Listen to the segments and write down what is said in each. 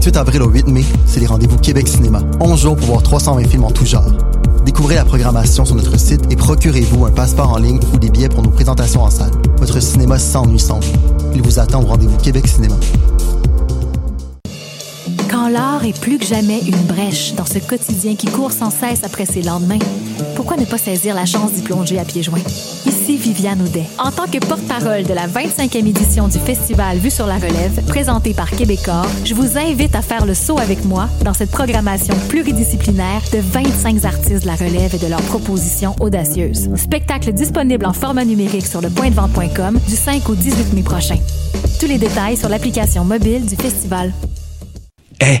28 avril au 8 mai, c'est les rendez-vous Québec Cinéma. 11 jours pour voir 320 films en tout genre. Découvrez la programmation sur notre site et procurez-vous un passeport en ligne ou des billets pour nos présentations en salle. Votre cinéma s'ennuie sans vous. Il vous attend au rendez-vous Québec Cinéma. Quand l'art est plus que jamais une brèche dans ce quotidien qui court sans cesse après ses lendemains, pourquoi ne pas saisir la chance d'y plonger à pieds joints? Viviane Audet. En tant que porte-parole de la 25e édition du festival Vue sur la relève, présenté par Québecor, je vous invite à faire le saut avec moi dans cette programmation pluridisciplinaire de 25 artistes de la relève et de leurs propositions audacieuses. Spectacle disponible en format numérique sur le pointdevente.com du 5 au 18 mai prochain. Tous les détails sur l'application mobile du festival. Eh,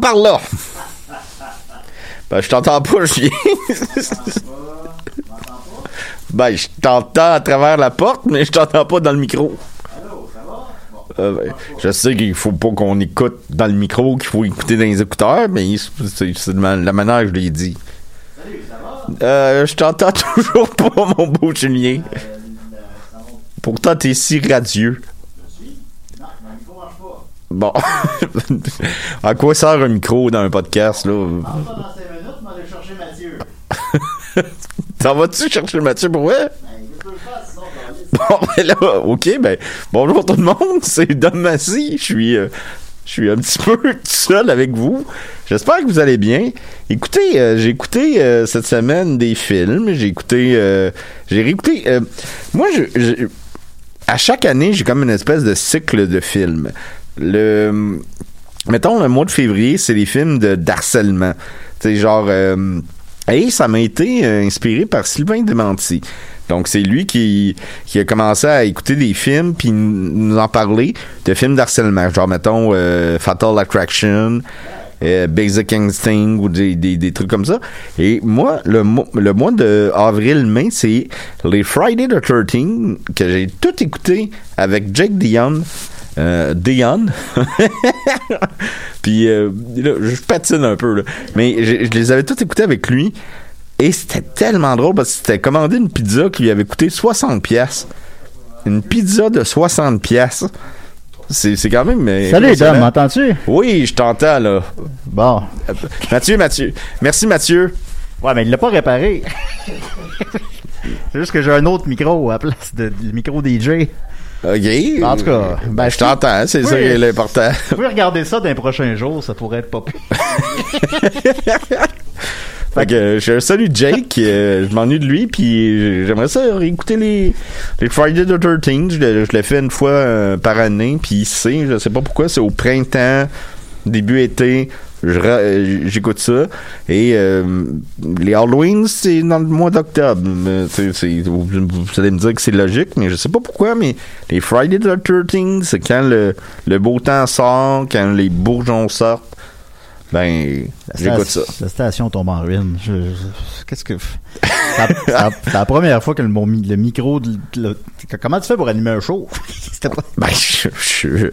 par là! Ben, je t'entends pas, je Ben, je t'entends à travers la porte, mais je t'entends pas dans le micro. Euh, ben, je sais qu'il faut pas qu'on écoute dans le micro, qu'il faut écouter dans les écouteurs, mais c'est la manière que je l'ai dit. Euh, je t'entends toujours pas, mon beau Julien. Pourtant, t'es si radieux. Bon. à quoi sert un micro dans un podcast, là? T'en vas-tu chercher Mathieu pour vrai? Bon, ben là, ok, ben, bonjour tout le monde, c'est Dom Massy, je suis, euh, je suis un petit peu tout seul avec vous. J'espère que vous allez bien. Écoutez, euh, j'ai écouté euh, cette semaine des films, j'ai écouté, j'ai réécouté, moi, je, je- à chaque année, j'ai comme une espèce de cycle de films. Le, mettons, le mois de février, c'est les films de d'harcèlement. Sais, genre, euh, et ça m'a été euh, inspiré par Sylvain Dementi. Donc, c'est lui qui, qui a commencé à écouter des films puis nous en parler de films d'harcèlement. Genre, mettons, euh, Fatal Attraction, euh, Basic Instinct ou des, des, trucs comme ça. Et moi, le, le mois de avril-mai, c'est les Friday the 13 que j'ai tout écouté avec Jake Dion. Euh, Dion. Puis euh, là, je patine un peu, là. mais je, je les avais tous écoutés avec lui. Et c'était tellement drôle parce que c'était commandé une pizza qui lui avait coûté 60 pièces. Une pizza de 60 pièces. C'est c'est quand même. euh, Salut. Dom, m'entends-tu? Oui, je t'entends là. Bon. Mathieu, Mathieu. Merci Mathieu. Ouais, mais il l'a pas réparé. C'est juste que j'ai un autre micro à la place de, du micro DJ. OK. En tout cas, ben, je t'entends, c'est ça qui est l'important. Vous pouvez regarder ça dans les prochains jours, ça pourrait être pas. Fait que je salue Jake, euh, je m'ennuie de lui, puis j'aimerais ça réécouter les, les Friday the 13 Je je le fais une fois euh, par année, puis sait, je sais pas pourquoi, c'est au printemps, début été, j'écoute ça. Et euh, les Halloween, c'est dans le mois d'octobre. Vous, vous allez me dire que c'est logique, mais je sais pas pourquoi, mais les Friday the 13 c'est quand le, le beau temps sort, quand les bourgeons sortent. Ben, j'écoute ça. La station tombe en ruine. Qu'est-ce que. C'est la- première fois que le, le micro. le- comment tu fais pour animer un show? C'était pas. Ben, je, je-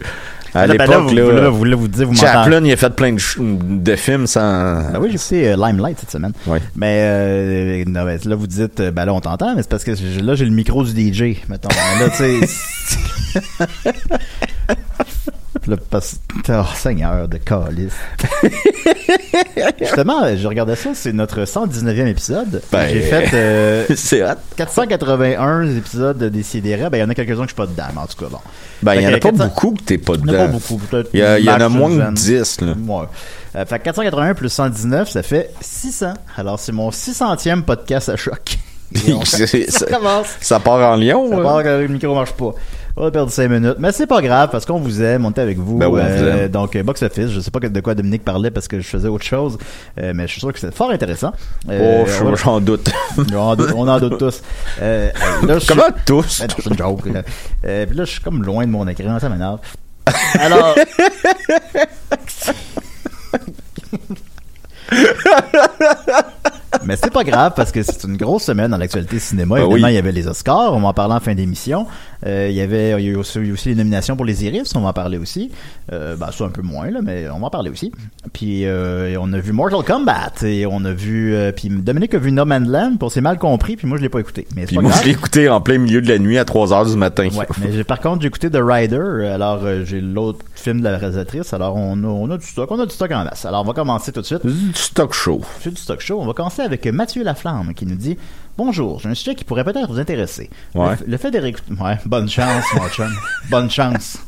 à Ben là, l'époque, là, vous- là, vous- là, vous disiez, vous Chaplin, il a fait plein de, films sans... Ben oui, j'ai écouté euh, Limelight cette semaine. Mais euh, non, ben, là, vous dites, euh, ben là, on t'entend, mais c'est parce que là, j'ai le micro du DJ, mettons. Mais là, tu sais. Là, parce- Oh, Seigneur de calice. Justement, je regardais ça, c'est notre 119e épisode. Ben, J'ai fait euh, c'est hot. 481 épisodes de Décideret. Ben, il y en a quelques-uns que je suis pas dedans, mais en tout cas, bon. Ben, il y en a que pas 400 beaucoup que t'es pas Il y en a pas dedans. beaucoup, peut-être. Il y, en a moins que 10, là. Ouais. Euh, fait que 481 plus 119, ça fait 600. Alors, c'est mon 600e podcast à choc. Ça ça- commence. Ça part en lion, Ça ouais. part que le micro marche pas. On a perdu 5 minutes. Mais c'est pas grave parce qu'on vous aime, on est avec vous. Ben oui, on vous aime. donc, euh, Box Office, je sais pas de quoi Dominique parlait parce que je faisais autre chose, euh, mais je suis sûr que c'est fort intéressant. Euh, Oh, va- j'en doute. on en doute, on en doute tous. Euh, là, je suis- Comment tous? Ben c'est une joke. là. Euh, puis là, je suis comme loin de mon écran, ça m'énerve. Alors. Mais c'est pas grave parce que c'est une grosse semaine dans l'actualité cinéma. Ben Évidemment, oui. il y avait les Oscars, on va en parler en fin d'émission. Euh, il y avait il y a eu aussi, les nominations pour les Iris, on va en parler aussi. Euh, ben, ça un peu moins là, mais on va en parler aussi. Puis euh, on a vu Mortal Kombat et on a vu euh, puis Dominique a vu No Man's Land, pour c'est mal compris, puis moi je l'ai pas écouté. Mais Puis pas moi, grave. je l'ai écouté en plein milieu de la nuit à 3 heures du matin. Ouais, mais j'ai par contre j'ai écouté The Rider, alors j'ai l'autre film de la réalisatrice, alors on a, on a du stock, on a du stock en masse. Alors on va commencer tout de suite. Du stock show. C'est du stock show. On va commencer avec Mathieu Laflamme qui nous dit Bonjour, j'ai un sujet qui pourrait peut-être vous intéresser. Ouais. Le, le fait de réécouter. Ouais, bonne chance, mon chum. Bonne chance.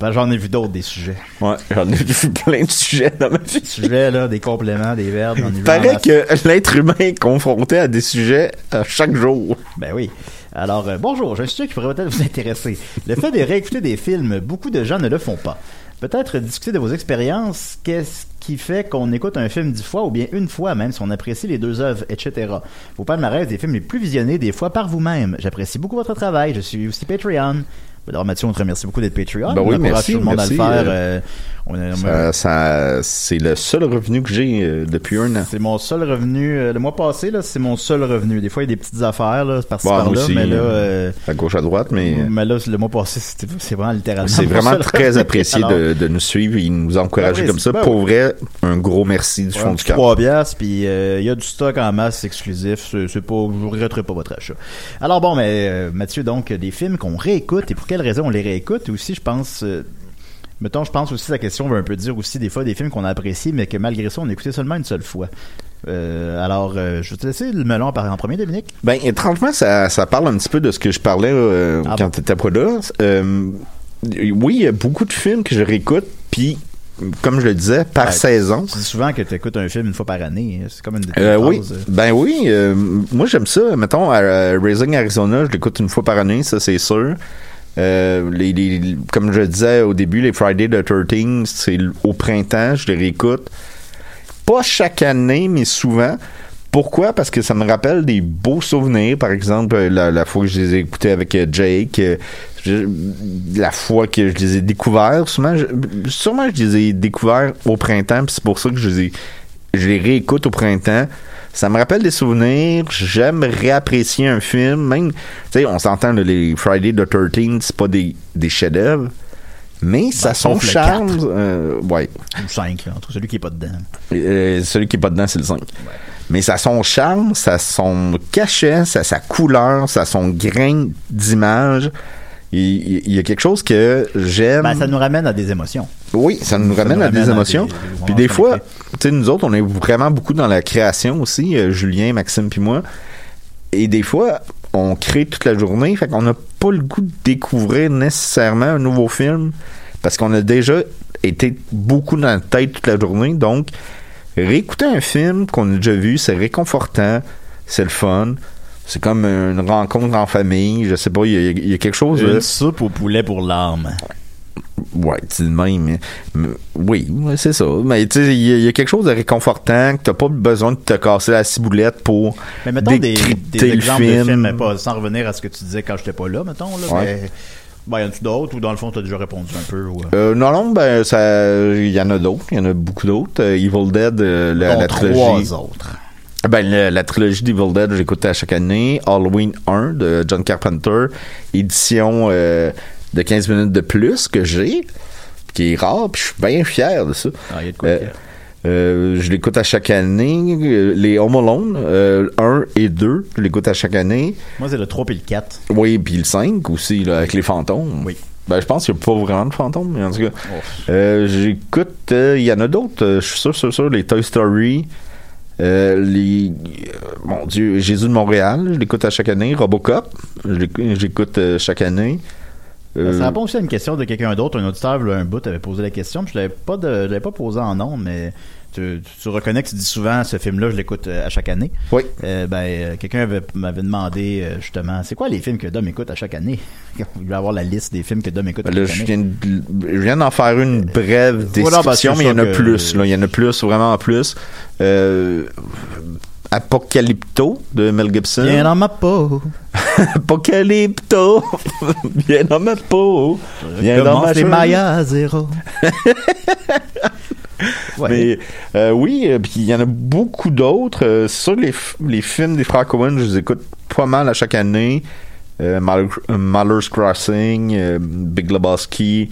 Ben, j'en ai vu d'autres des sujets. Ouais, j'en ai vu plein de sujets dans ma vie. Sujets, là, des compléments, des verbes, Il paraît que l'être humain est confronté à des sujets à chaque jour. Ben oui. Alors, euh, bonjour, j'ai un sujet qui pourrait peut-être vous intéresser. Le fait de réécouter des films, beaucoup de gens ne le font pas. Peut-être discuter de vos expériences, qu'est-ce qui fait qu'on écoute un film dix fois ou bien une fois même si on apprécie les deux œuvres, etc. Vos palmarès des films les plus visionnés des fois par vous-même. J'apprécie beaucoup votre travail. Je suis aussi Patreon. Alors Mathieu, on te remercie beaucoup d'être Patreon. Ben oui, on merci, tout le monde merci, à le faire. euh, euh, on a- Ça, ça- c'est le seul revenu que j'ai euh, depuis un an. c'est mon seul revenu. euh, le mois passé, là, c'est mon seul revenu. Des fois, il y a des petites affaires, là, par-ci, Bon, par-là, mais là, À gauche, à droite, mais mais là, le mois passé, c'est vraiment littéralement. c'est vraiment très revenu. apprécié Alors, de, de nous suivre et nous encourager Ben comme ça. ben Pour vrai, un gros merci du Ouais, fond du cœur. 3 piastres, puis il y a du stock en masse exclusif. C'est, pas, je vous regretterai pas votre achat. Alors bon, mais Mathieu, donc, des films qu'on réécoute et pour quelles raisons on les réécoute? Aussi, je pense, euh, mettons, je pense aussi la question veut un peu dire aussi des fois des films qu'on a appréciés, mais que malgré ça, on a écouté seulement une seule fois. Euh, alors, euh, je vais te laisser le melon en parler en premier, Dominique. Ben, étrangement, ça, ça parle un petit peu de ce que je parlais euh, Ah quand bon? t'étais pas là. Oui, il y a beaucoup de films que je réécoute, puis comme je le disais, par Ouais. saison. Tu dis souvent que tu écoutes un film une fois par année. hein. C'est comme une Euh, oui, ben oui. euh, moi, j'aime ça. Mettons, à, à Raising Arizona, je l'écoute une fois par année, ça c'est sûr. Euh, les, comme je disais au début, les Friday the 13 c'est au printemps, je les réécoute. Pas chaque année, mais souvent. Pourquoi? Parce que ça me rappelle des beaux souvenirs. Par exemple, la, fois que je les ai écoutés avec euh, Jake, euh, la fois que je les ai découverts, sûrement je, sûrement je les ai découverts au printemps, c'est pour ça que je les, ai- je les réécoute au printemps. Ça me rappelle des souvenirs. J'aime réapprécier un film. Même, tu sais, on s'entend, les Friday the 13 c'est pas des, des chefs-d'œuvre. Mais ça a son charme. euh, ouais. Ou 5, là, entre celui qui est pas dedans. Euh, celui qui est pas dedans, c'est le 5. Mais ça a son charme, ça a son cachet, ça a sa couleur, ça a son grain d'image. Il, y a quelque chose que j'aime. Ben, ça nous ramène à des émotions. Oui, ça nous Ça ramène nous à des ramène à émotions. des puis des fois. Tu sais, nous autres, on est vraiment beaucoup dans la création aussi, euh, Julien, Maxime puis moi. Et des fois, on crée toute la journée, fait qu'on n'a pas le goût de découvrir nécessairement un nouveau film parce qu'on a déjà été beaucoup dans la tête toute la journée. Donc, réécouter un film qu'on a déjà vu, c'est réconfortant, c'est le fun. C'est comme une rencontre en famille, je sais pas, il y a, il y a quelque chose. Une soupe au poulet pour l'âme. Ouais, le même. mais- mais- oui, c'est ça. Mais tu sais, il y, a- il y a quelque chose de réconfortant que t'as pas besoin de te casser la ciboulette pour Mais mettons des, exemples film. de films, mais pas, sans revenir à ce que tu disais quand j'étais pas là, mettons. Là, Ouais. mais, ben, y en a-tu d'autres ou dans le fond, t'as déjà répondu un peu? Euh, Euh, non, non, ben, ça, il y en a d'autres. Il y en a beaucoup d'autres. Euh, Evil Dead, euh, la, la trois trilogie. autres. Ben, la, la trilogie d'Evil Dead, j'écoute à chaque année. Halloween 1 de John Carpenter. Édition de 15 minutes de plus que j'ai. Qui est rare, puis je suis bien fier de ça. Ah, il y a de quoi Euh. Euh, je l'écoute à chaque année. Euh, Les Home Alone, euh, 1 et 2, je l'écoute à chaque année. Moi, c'est le 3 et le 4. Oui, puis le 5 aussi, là, avec les fantômes. Oui. Ben, je pense qu'il n'y a pas vraiment de fantômes, mais en tout cas. Euh, J'écoute. Il y en a d'autres. je suis sûr, sûr, sûr. Les Toy Story. les. mon Dieu, Jésus de Montréal. Je l'écoute à chaque année. Robocop. je l'écoute- J'écoute chaque année. Euh, Ça répond aussi à une question de quelqu'un d'autre. Un auditeur, là, un bout, avait posé la question. Puis je l'avais pas, de, je l'avais pas posé en nom, mais tu, tu reconnais que tu dis souvent ce film-là, je l'écoute euh, à chaque année. Oui. Euh, ben, quelqu'un avait- m'avait demandé justement, c'est quoi les films que Dom écoute à chaque année? Il voulait avoir la liste des films que Dom écoute à Ben là, chaque je année. viens, de- je viens d'en faire une brève Voilà, ben, description, c'est mais il y en a plus. Là. Il y en a plus, vraiment plus. Euh, Apocalypto de Mel Gibson. Viens dans ma peau. Apocalypto, viens dans ma peau. Viens dans ma les. Maya à zéro. Ouais. Mais euh, oui, euh, puis il y en a beaucoup d'autres. Euh, sûr, les, les films des frères Coen, je les écoute pas mal à chaque année. Euh, Mal- Maller's Crossing, euh, Big Lebowski,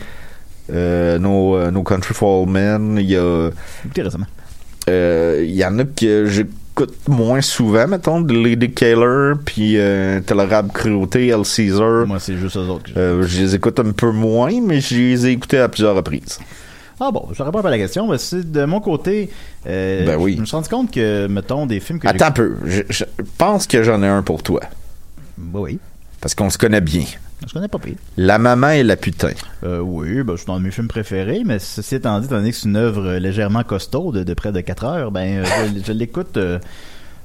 euh, no, no Country for Old Men. Il y a, euh, il y en a que j'écoute moins souvent, mettons, de Lady Kaler, puis euh, Tolérable Cruauté, El Caesar. Moi, c'est juste eux autres que Euh, je les écoute un peu moins, mais je les ai écoutés à plusieurs reprises. Ah bon, je réponds pas à la question, mais c'est de mon côté. euh, Ben oui. Je me suis rendu compte que, mettons, des films que Attends un peu, je, je pense que j'en ai un pour toi. Ben oui. Parce qu'on se connaît bien. Je connais pas pire. La maman et la putain. Euh, oui, ben, c'est un de mes films préférés, mais ceci étant dit, étant donné que c'est une œuvre légèrement costaud de, de près de 4 heures, ben, euh, je, je l'écoute, euh,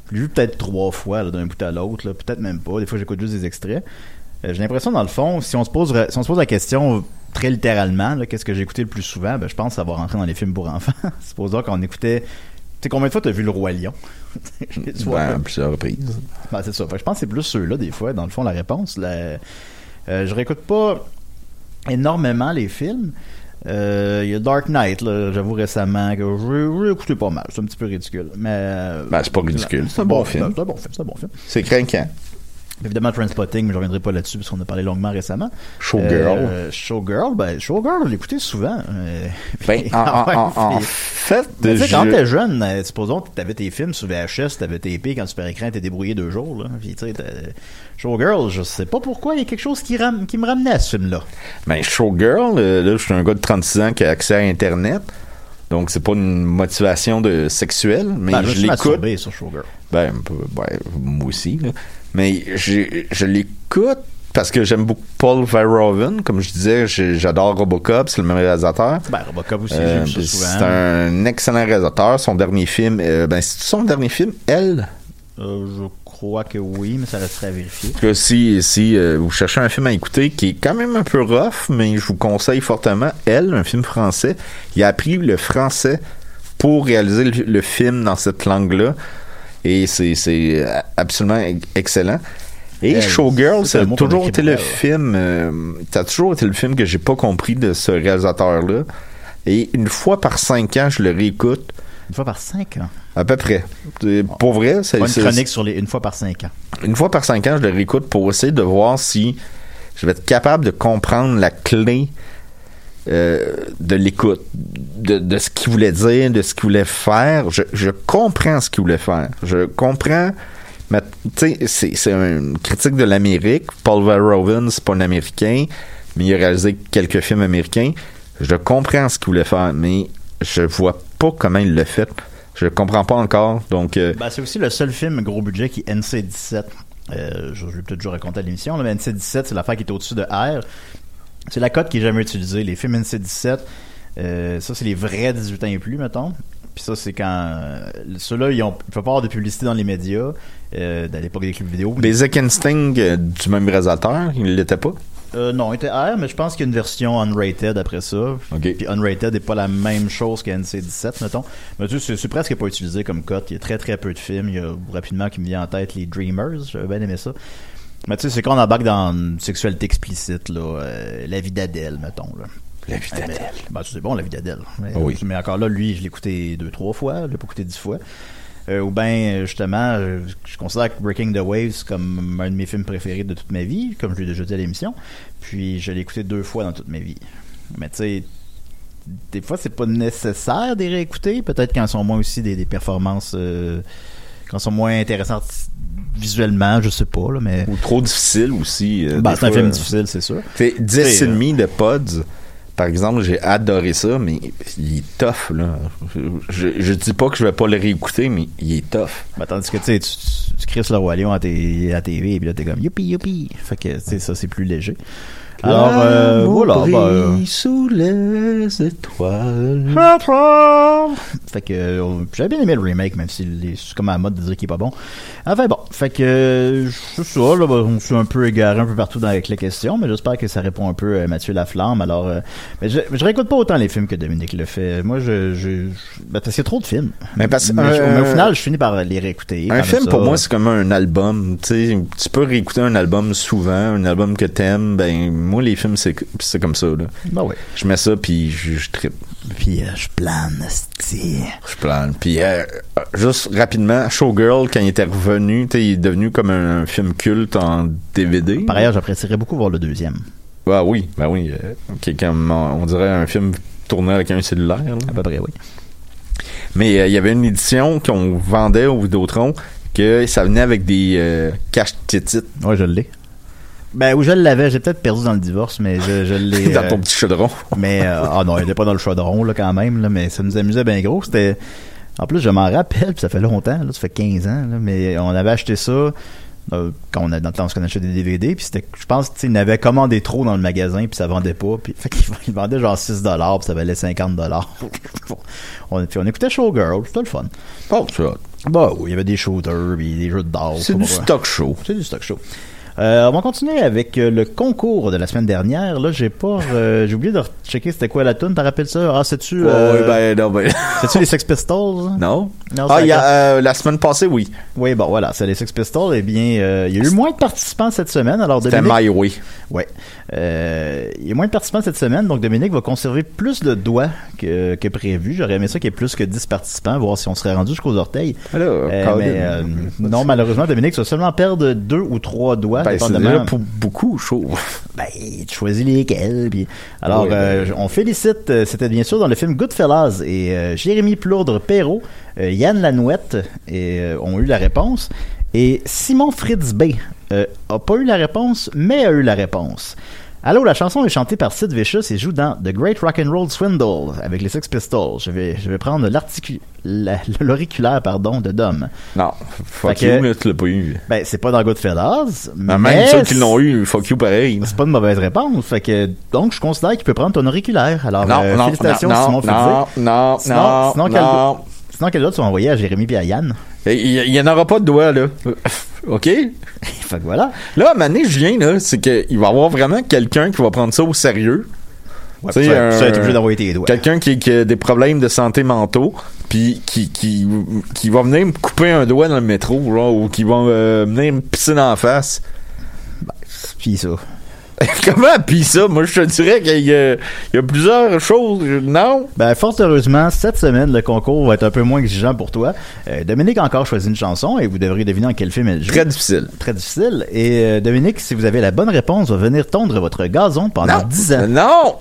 je l'ai vu peut-être trois fois, là, d'un bout à l'autre, là, peut-être même pas. Des fois, j'écoute juste des extraits. Euh, j'ai l'impression, dans le fond, si on se pose, si on se pose la question très littéralement, là, qu'est-ce que j'ai écouté le plus souvent, ben, je pense que ça va rentrer dans les films pour enfants. Supposons qu'on écoutait. Tu sais, combien de fois t'as vu Le Roi Lion? Ben, à plusieurs reprises. ben, c'est ça. Fait que je pense que c'est plus ceux-là, des fois, dans le fond, la réponse. La- je réécoute pas énormément les films. Euh, Il y a Dark Knight, j'avoue récemment, que j'ai écouté pas mal. C'est un petit peu ridicule. Mais. euh, Ben, c'est pas ridicule. C'est un bon film. C'est un bon film. C'est un bon film. C'est craquant. Évidemment, Transpotting, mais je reviendrai pas là-dessus parce qu'on a parlé longuement récemment. Showgirl. Euh, Showgirl, ben, Showgirl, je l'écoutais souvent. Euh, Ben, en, en- en- en puis- fait, mais tu sais, je- quand t'es jeune, euh, supposons que t'avais tes films sur VHS, t'avais tes épées quand Super Écran était débrouillé deux jours, là. Puis, tu Showgirl, je sais pas pourquoi, il y a quelque chose qui, ram- qui me ramenait à ce film-là. ben, Showgirl, euh, là, je suis un gars de 36 ans qui a accès à Internet. Donc, c'est pas une motivation de sexuelle, mais Ben, je suis l'écoute. masturbé sur Showgirl. Ben, ouais, moi aussi, là. Mais je l'écoute parce que j'aime beaucoup Paul Verhoeven. Comme je disais, j'adore Robocop, c'est le même réalisateur. Ben, Robocop aussi, Euh, j'ai vu ça puis souvent. c'est un excellent réalisateur. Son dernier film, euh, ben, c'est son dernier film, Elle? Euh, je crois que oui, mais ça resterait à vérifier. Si, si euh, vous cherchez un film à écouter qui est quand même un peu rough, mais je vous conseille fortement Elle, un film français. Il a appris le français pour réaliser le, le film dans cette langue-là. Et c'est absolument excellent. Et Elle, Showgirl, ça a toujours été le film. euh, ça a toujours été le film que j'ai pas compris de ce réalisateur-là. Et une fois par cinq ans, je le réécoute. Une fois par cinq ans? À peu près. C'est- Pour vrai, c'est une chronique sur les une fois par cinq ans. une fois par cinq ans, je le réécoute pour essayer de voir si je vais être capable de comprendre la clé euh, de l'écoute, de, de ce qu'il voulait dire, de ce qu'il voulait faire. Je, je comprends ce qu'il voulait faire. Je comprends. mais, c'est, c'est une critique de l'Amérique. Paul Verhoeven, c'est pas un Américain, mais il a réalisé quelques films américains. Je comprends ce qu'il voulait faire, mais je vois pas comment il l'a fait. Je comprends pas encore. Donc, euh, Ben, c'est aussi le seul film gros budget qui est NC-17. Euh, je, je vais peut-être déjà raconter à l'émission, là, mais NC-17, c'est l'affaire qui est au-dessus de R. C'est la cote qui est jamais utilisée. Les films NC-17, euh, ça, c'est les vrais 18 ans et plus, mettons. Puis ça, c'est quand... euh, Ceux-là, ils ont... Il faut pas avoir de publicité dans les médias, euh, à l'époque des clubs vidéo. Basic Instinct euh, du même réalisateur, il l'était pas? Euh, non, il était R, mais je pense qu'il y a une version unrated après ça. OK. Puis unrated n'est pas la même chose que NC-17, mettons. Mais tu sais, c'est- c'est presque pas utilisé comme cote. Il y a très très peu de films. Il y a rapidement qui me vient en tête les Dreamers. J'avais bien aimé ça. Mais tu sais, c'est quand on embarque dans une sexualité explicite, là. euh, la vie d'Adèle, mettons, là. La vie Mais- Ben, c'est bon, la vie d'Adèle. Mais, Ah oui. mais encore là, lui, je l'ai écouté deux, trois fois. Je l'ai pas écouté dix fois. Euh, ou bien, justement, euh, je considère que Breaking the Waves comme un de mes films préférés de toute ma vie, comme je l'ai déjà dit à l'émission. Puis, je l'ai écouté deux fois dans toute ma vie. Mais tu sais, des fois, c'est pas nécessaire de les réécouter. Peut-être qu'en sont moins aussi des, des performances euh, quand sont moins intéressants visuellement, je sais pas, là, mais. Ou trop difficile aussi. euh, des c'est un film difficile, c'est sûr. Fait 10 C'est, et euh, demi de Pods. Par exemple, j'ai adoré ça, mais il est tough, là. Je, je dis pas que je vais pas le réécouter, mais il est tough. Bah, tandis que tu sais, tu, le Roi Lion à, à TV et puis là t'es comme youpi youpi. Fait que tu sais, ça c'est plus léger. Alors euh, voilà. bah, euh, brille sous les étoiles. Fait que euh, j'avais bien aimé le remake, même si c'est comme à la mode de dire qu'il est pas bon. Enfin bon, fait que euh, c'est ça, là, bah, on s'est un peu égaré un peu partout dans, avec les questions, mais j'espère que ça répond un peu à Mathieu Laflamme. Alors, euh, mais je, je réécoute pas autant les films que Dominique le fait. Moi, je, je, je- ben, parce qu'il y a trop de films. Mais parce que, mais, euh, mais au final, je finis par les réécouter. Un film, ça. pour moi, c'est comme un album. Tu sais, tu peux réécouter un album souvent, un album que t'aimes. Ben, moi, les films, c'est c'est comme ça, là. Ben ouais. Je mets ça, puis je, je trippe. Puis euh, je plane. Je plane. Puis, euh, euh, juste rapidement, Showgirl, quand il était revenu, il est devenu comme un, film culte en DVD. Par ailleurs, j'apprécierais beaucoup voir le deuxième. Ah oui, ben oui. euh, comme, on on dirait un film tourné avec un cellulaire. là. À peu près, oui. Mais euh, il y avait une édition qu'on vendait au Vidéotron que ça venait avec des euh, caches-titres Ouais, je l'ai. Ben, où je l'avais, j'ai peut-être perdu dans le divorce, mais je, je l'ai. dans euh, ton petit chaudron. Mais euh, ah non, il était pas dans le chaudron là quand même là, mais ça nous amusait bien gros. C'était en plus je m'en rappelle, puis ça fait longtemps, là, ça fait 15 ans, là, mais on avait acheté ça euh, quand on a dans le temps qu'on achetait des DVD, puis c'était je pense il avait commandé trop dans le magasin puis ça vendait pas, puis fait qu'il il vendait genre 6 dollars, puis ça valait 50 dollars. on, puis on écoutait Showgirl, c'était le fun. Oh, ça. Bah oui, il y avait des shooters, puis des jeux de dards. C'est du vrai. stock show. C'est du stock show. Euh, on va continuer avec euh, le concours de la semaine dernière. Là, j'ai pas, euh, j'ai oublié de checker c'était quoi la tune. T'en rappelles ça? Ah, c'est-tu, Ouais, euh, ben, non, ben. c'est-tu les Sex Pistols? Non. Non, Ah, c'est il y la- a, la semaine passée, oui. Oui, bon, voilà, c'est les Sex Pistols. Eh bien, euh, il y a eu moins de participants cette semaine. Alors, C'était My Way. ouais, Euh, il y a moins de participants cette semaine, donc Dominique va conserver plus de doigts que, que prévu. J'aurais aimé ça qu'il y ait plus que 10 participants, voir si on serait rendu jusqu'aux orteils. Alors, Euh, mais euh, non, malheureusement, Dominique, tu vas seulement perdre deux ou trois doigts, Ben, c'est déjà pour beaucoup chaud. Ben, tu choisis lesquels. Puis... Alors, Oui, ben- on félicite, c'était bien sûr dans le film Goodfellas, et Jérémy Plourdre-Perrault, Yann Lanouette et, ont eu la réponse. Et Simon Fritz B euh, a pas eu la réponse, mais a eu la réponse. Allô, la chanson est chantée par Sid Vicious et joue dans The Great Rock and Roll Swindle avec les Sex Pistols. Je vais, je vais prendre l'auriculaire pardon, de Dom. Non, fuck Fait you, que- là, tu l'as pas eu. Ben, c'est pas dans Goodfellas, Mais mais même ceux qui l'ont eu, fuck you pareil. c'est pas une mauvaise réponse. Fait que, donc, je considère qu'il peut prendre ton auriculaire. Alors, Non, euh, non, félicitations, non, Simon non, non, non, Sinon- non, sinon, non. Sinon, quel autre vas envoyer à Jérémy et à Yann? Il il y en aura pas de doigts, là. OK? fait que voilà. Là, donné, je viens, là, c'est qu'il va y avoir vraiment quelqu'un qui va prendre ça au sérieux. Ouais, être un- obligé d'envoyer tes doigts. Quelqu'un qui, qui a des problèmes de santé mentaux, puis qui, qui, qui va venir me couper un doigt dans le métro, genre, ou qui va euh, venir me pisser dans la face. Puis ça. Comment? Pis ça? Moi, je te dirais qu'il y, a- il y a plusieurs choses. Non? Ben, fort heureusement, cette semaine, le concours va être un peu moins exigeant pour toi. Euh, Dominique a encore choisi une chanson et vous devriez deviner en quel film elle joue. Très difficile. Très difficile. Et euh, Dominique, si vous avez la bonne réponse, va venir tondre votre gazon pendant Non. 10 ans. Non!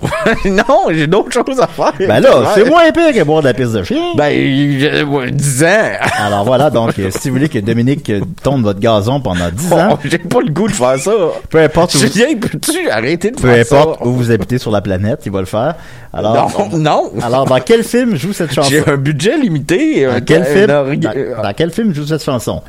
non, j'ai d'autres choses à faire. Ben là, c'est moins pire que boire de la piste de chien. Ben, j'ai ouais, 10 ans. Alors voilà, donc, euh, si vous voulez que Dominique tonde votre gazon pendant 10 ans, Oh, j'ai pas le goût de faire ça. peu importe où vous, Julien, peux-tu arrêter de peu faire importe ça? où vous habitez sur la planète, il va le faire. Alors, non, non. alors dans quel film joue cette chanson? J'ai un budget limité. Dans quel film? dans quel film joue cette chanson?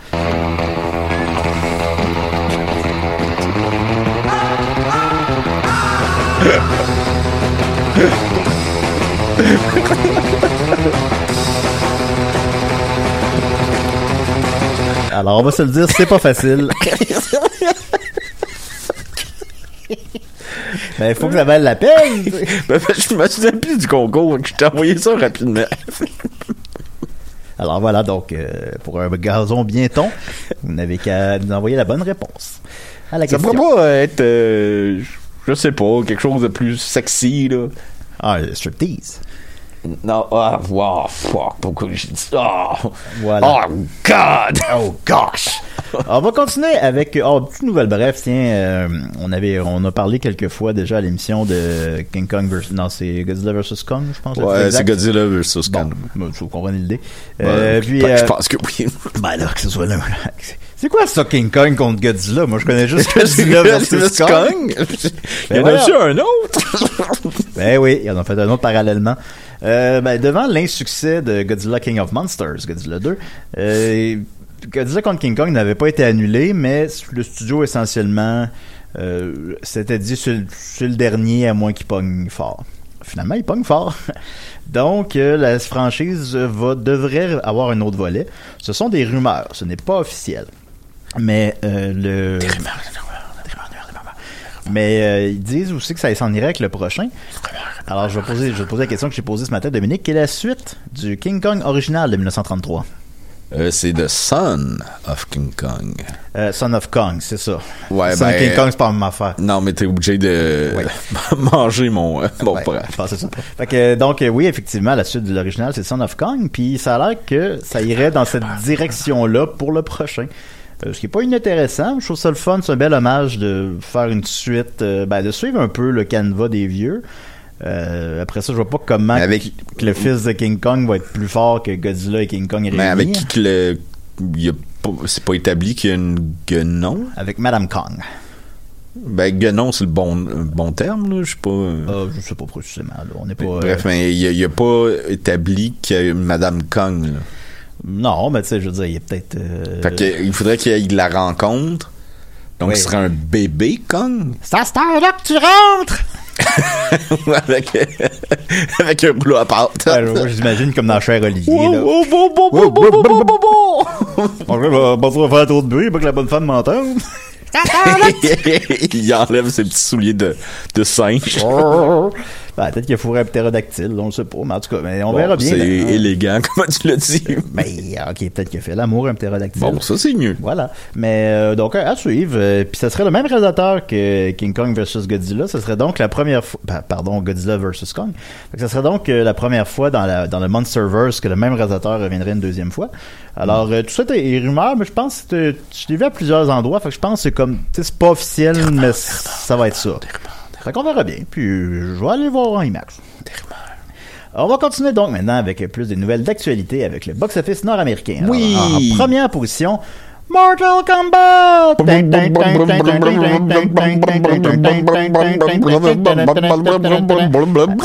Alors, on va se le dire, c'est pas facile. Mais il faut que ça vaille la peine. Ben, je me souviens plus du concours. Je t'ai envoyé ça rapidement. Alors voilà, donc, euh, pour un gazon bien ton, vous n'avez qu'à nous envoyer la bonne réponse à la Ça question. pourrait pas être, euh, je sais pas, quelque chose de plus sexy, là. Ah, le striptease. Non, ah, wow, fuck, pourquoi j'ai dit ça? Voilà. Oh, God! Oh gosh! on va continuer avec oh petite nouvelle bref tiens euh, on avait on a parlé quelques fois déjà à l'émission de King Kong versus non c'est Godzilla versus Kong je pense Ouais, c'est. Godzilla bon Kong. bon, vous comprenez l'idée euh, puis ben, euh, Je pense que oui. ben là que ce soit là c'est quoi ça King Kong contre Godzilla? Moi je connais juste Godzilla versus Kong Il y en Ben a-tu un autre? Ben oui, ils en ont fait un autre parallèlement. Euh, ben, devant l'insuccès de Godzilla King of Monsters, Godzilla 2, euh, Godzilla contre King Kong n'avait pas été annulé, mais le studio essentiellement euh, s'était dit sur, le- sur le dernier à moins qu'il pogne fort. Finalement, il pogne fort. Donc, euh, la franchise va, devrait avoir un autre volet. Ce sont des rumeurs, ce n'est pas officiel. Mais euh, le... Mais euh, ils disent aussi que ça s'en irait avec le prochain. Alors, je vais, poser, je vais poser la question que j'ai posée ce matin, Dominique. Quelle est la suite du King Kong original de 1933? Euh, c'est The Son of King Kong. Euh, Son of Kong, c'est ça. Ouais, Son ben, of King Kong, c'est pas même affaire. Non, mais t'es obligé de Ouais. manger mon, euh, mon Ouais, ça. Fait que, donc, euh, oui, effectivement, la suite de l'original, c'est Son of Kong, puis ça a l'air que ça irait dans cette direction-là pour le prochain. Euh, ce qui est pas inintéressant, je trouve ça le fun, c'est un bel hommage de faire une suite, euh, ben, de suivre un peu le canevas des vieux. Euh, après ça, je vois pas comment avec- que le fils de King Kong va être plus fort que Godzilla et King Kong réunis. Mais avec qui que le. C'est pas établi qu'il y a une guenon? Avec Madame Kong. Ben, guenon, c'est le bon, bon terme, là. Je sais pas. euh. Je sais pas précisément, là. On pas... Bref, mais il y a, pas établi qu'il y a une Madame Kong, là. Non, mais tu sais, je veux dire, il y a peut-être... euh, Fait que, il faudrait qu'il la rencontre. Donc, Oui. ce serait un bébé Kong? C'est à cette heure-là que tu rentres! avec, euh, avec un boulot à pâte. Ouais, j'imagine comme dans Cher Olivier. On va faire trop de bruit pour que la bonne femme m'entende. Il enlève ses petits souliers de, de singe. Ben, peut-être qu'il a fourré un ptérodactyle, on le sait pas, mais en tout cas, mais on Bon, verra bien. C'est Ben, élégant, comme tu l'as dit. Ben, ok, peut-être qu'il a fait l'amour un ptérodactyle. Bon, ça, c'est mieux. Voilà. Mais euh, donc à suivre. Euh, Puis ça serait le même réalisateur que King Kong versus Godzilla. Ce serait donc la première fois. ben, pardon, Godzilla versus Kong. Fait que ça serait donc euh, la première fois dans, la, dans le Monsterverse que le même réalisateur reviendrait une deuxième fois. Alors euh, tout ça est, rumeur, mais je pense que je l'ai vu à plusieurs endroits. Fait que je pense que c'est comme. tu sais, C'est pas officiel, mais ça va être ça. Fait qu'on verra bien. Puis euh, je vais aller voir en IMAX. On va continuer donc maintenant avec plus des nouvelles d'actualité avec le box-office nord-américain. Oui. En première position, Mortal Kombat!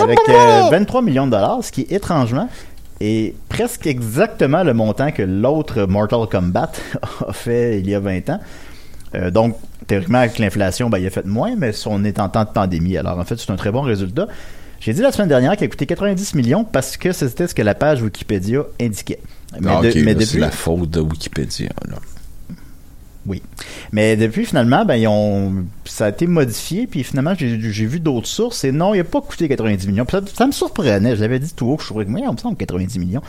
Avec euh, 23 millions de dollars, ce qui étrangement est presque exactement le montant que l'autre Mortal Kombat a fait il y a 20 ans. Euh, donc, théoriquement, avec l'inflation, ben, il a fait moins, mais on est en temps de pandémie. Alors, en fait, c'est un très bon résultat. J'ai dit la semaine dernière qu'il a coûté 90 millions parce que c'était ce que la page Wikipédia indiquait. Mais, Ah, de- ok, mais là, c'est depuis, la faute de Wikipédia. Là. oui. Mais depuis, finalement, ben, ils ont, ça a été modifié, puis finalement, j'ai vu d'autres sources, et non, il n'a pas coûté 90 millions. Ça, ça me surprenait, je l'avais dit tout haut, que je trouvais que, moi, on me semble 90 millions.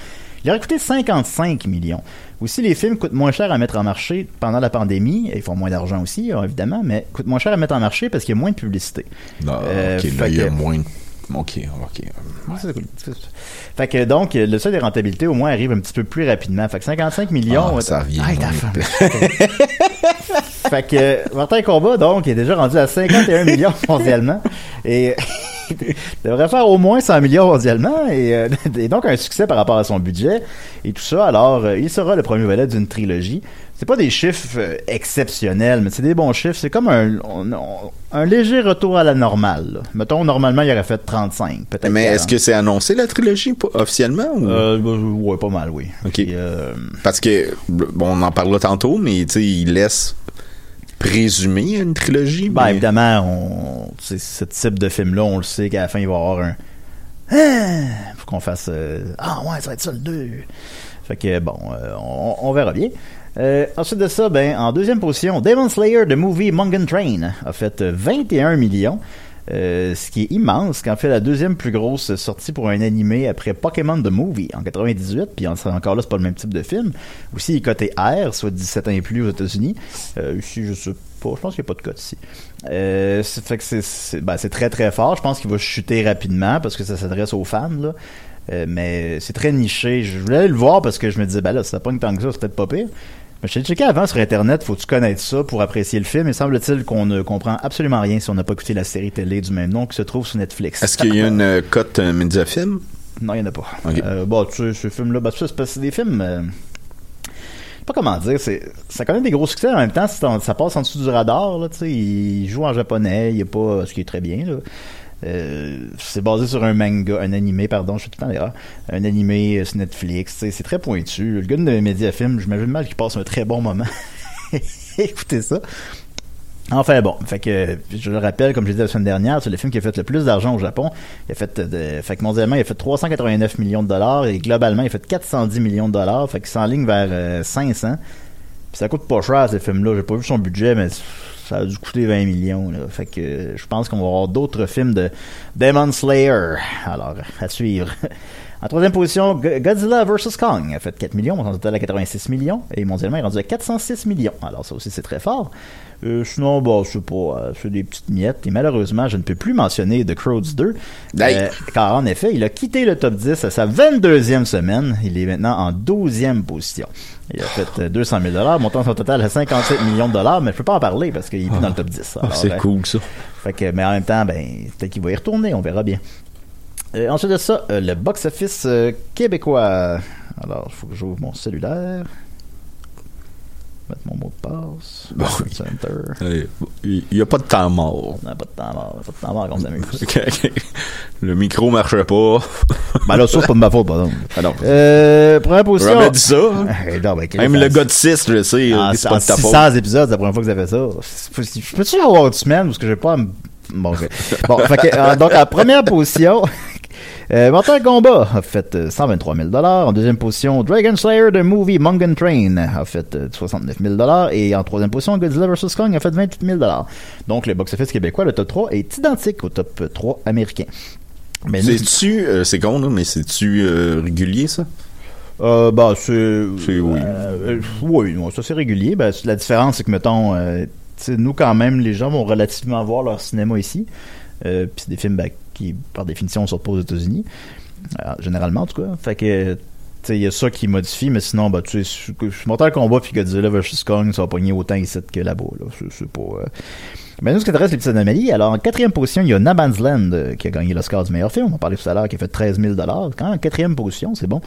Il aurait coûté 55 millions. Aussi, les films coûtent moins cher à mettre en marché pendant la pandémie, et ils font moins d'argent aussi, hein, évidemment, mais coûtent moins cher à mettre en marché parce qu'il y a moins de publicité. Non, Euh, ok, là, fait il y a que- moins. Ok, ok. Ouais, c'est cool. Fait que donc, le seuil des rentabilités au moins arrive un petit peu plus rapidement. Fait que 55 millions. Ah, ça revient vite. fait que euh, Martin Combat, donc, est déjà rendu à 51 millions mondialement. Et devrait faire au moins 100 millions mondialement. Et, euh, et donc, un succès par rapport à son budget et tout ça. Alors, euh, il sera le premier volet d'une trilogie. C'est pas des chiffres euh, exceptionnels, mais c'est des bons chiffres. C'est comme un, on- on- un léger retour à la normale. là. Mettons, normalement, il aurait fait 35, peut-être. Mais 40. est-ce que c'est annoncé la trilogie officiellement ou... Euh, bah, ouais, pas mal, oui. Ok. Parce que bon, on en parlera tantôt, mais tu sais, il laisse présumer une trilogie. ben, mais- évidemment, on, c'est ce type de film-là, on le sait qu'à la fin, il va y avoir un. Ah! Faut qu'on fasse. euh, ah, ouais, ça va être ça le 2. Fait que, bon, euh, on, on verra bien. Euh, ensuite de ça, ben, en deuxième position, Demon Slayer, The Movie Mungan Train, a fait euh, 21 millions. Euh, ce qui est immense, qu'en fait la deuxième plus grosse sortie pour un animé après Pokémon The Movie en 98, puis en- encore là c'est pas le même type de film. Aussi il est coté R, soit 17 ans et plus aux États-Unis. Euh, ici je sais pas, je pense qu'il n'y a pas de cote ici. Euh, ben, c'est très très fort. Je pense qu'il va chuter rapidement parce que ça s'adresse aux fans mais c'est très niché. Je voulais le voir parce que je me disais, ben là, ça pas tant que ça, c'est peut-être pas pire. Je t'ai checké avant sur Internet, faut-tu connaître ça pour apprécier le film? Et semble-t-il qu'on ne comprend absolument rien si on n'a pas écouté la série télé du même nom qui se trouve sur Netflix. Est-ce qu'il y a une euh, cote euh, Mediafilm? Non, il n'y en a pas. Ok. Euh, bon, tu sais, ce film-là, ben, c'est parce que des films. euh, pas comment dire, c'est, ça connaît des gros succès en même temps, ça passe en dessous du radar, là, tu sais, il joue en japonais, il a pas, ce qui est très bien, là. Euh, c'est basé sur un manga, un animé, pardon, je fais tout le temps l'erreur. Un animé euh, sur Netflix, c'est très pointu. Le gars de Mediafilm, j'imagine mal qu'il passe un très bon moment. Écoutez ça. Enfin bon, fait que je le rappelle, comme je l'ai dit la semaine dernière, c'est le film qui a fait le plus d'argent au Japon. Il a fait, de, fait que mondialement, il a fait 389 millions de dollars et globalement, il a fait 410 millions de dollars. Fait qu'il s'enligne vers euh, 500. Puis ça coûte pas cher ce film-là. J'ai pas vu son budget, mais ça a dû coûter 20 millions. Là. Fait que je pense qu'on va avoir d'autres films de Demon Slayer. Alors, à suivre. En troisième position, Go- Godzilla vs. Kong a fait 4 millions, on total à 86 millions, et mondialement, il est rendu à 406 millions. Alors ça aussi, c'est très fort. Euh, sinon, bon, c'est pas, euh, c'est des petites miettes, et malheureusement, je ne peux plus mentionner The Crowds 2, Hey. euh, car en effet, il a quitté le top 10 à sa 22e semaine. Il est maintenant en 12e position. Il a fait euh, 200 000 montant son total à 57 millions de dollars, mais je peux pas en parler parce qu'il est plus dans le top 10. Ah, c'est euh, cool, ça. fait que, mais en même temps, ben, peut-être qu'il va y retourner, on verra bien. Euh, ensuite de ça, euh, le box-office euh, québécois. Alors, il faut que j'ouvre mon cellulaire. Mettre mon mot de passe. Bon. Center. Il n'y a pas de temps mort. On n'a pas de temps mort. Pas de temps mort. Le micro marchait pas. ben là, ça, c'est pas de ma faute, pardon. Ah non. Euh, première position. Dit ça. Eh, non, ben, Même le gars de 6, je le sais. En, c'est en pas de ta faute. 600 épisodes, c'est la première fois que vous avez ça. Je peux-tu avoir une semaine parce que j'ai pas à me... Bon, bon fait que, euh, donc, en première position, euh, Mortal Kombat a fait euh, 123 000 En deuxième position, Dragon Slayer The Movie Mungan Train a fait euh, 69 000 Et en troisième position, Godzilla vs. Kong a fait 28 000 Donc, le box-office québécois, le top 3, est identique au top 3 américain. Mais C'est-tu, euh, c'est con, mais c'est-tu euh, régulier, ça? Euh, bah, c'est. Oui. Euh, euh, oui, non, ça c'est régulier. Ben, la différence, c'est que, mettons, euh, nous, quand même, les gens vont relativement voir leur cinéma ici. Euh, Puis c'est des films ben, qui, par définition, sortent pas aux États-Unis. Euh, généralement, en tout cas. Fait que. il y a ça qui modifie, mais sinon, bah, tu sais, sur- sur Mortal Kombat puis Godzilla vs. Kong, ça va pogner autant ici que là-bas, là. C'est- pas, euh, mais nous, ce qui intéresse les petites anomalies, alors en quatrième position, il y a No Man's Land euh, qui a gagné l'Oscar du meilleur film. On en parlait tout à l'heure, qui a fait 13 000 Quand en quatrième position, c'est bon.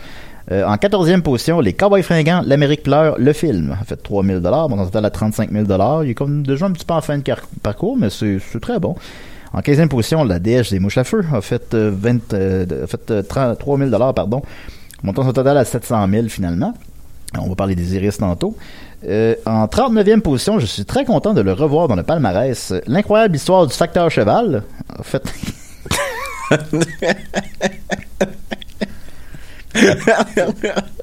En quatorzième position, Les Cowboys fringants, L'Amérique pleure, le film a fait 3 000 Bon, on total à 35 000 Il est comme déjà un petit peu en fin de parcours, mais c'est très bon. En 15e position, La Déesse des mouches à feu a fait, euh, 20, euh, a fait euh, 33 000 pardon. Montant son total à 700 000 finalement. On va parler des iris tantôt. Euh, en 39e position, je suis très content de le revoir dans le palmarès. L'incroyable histoire du facteur cheval. En fait.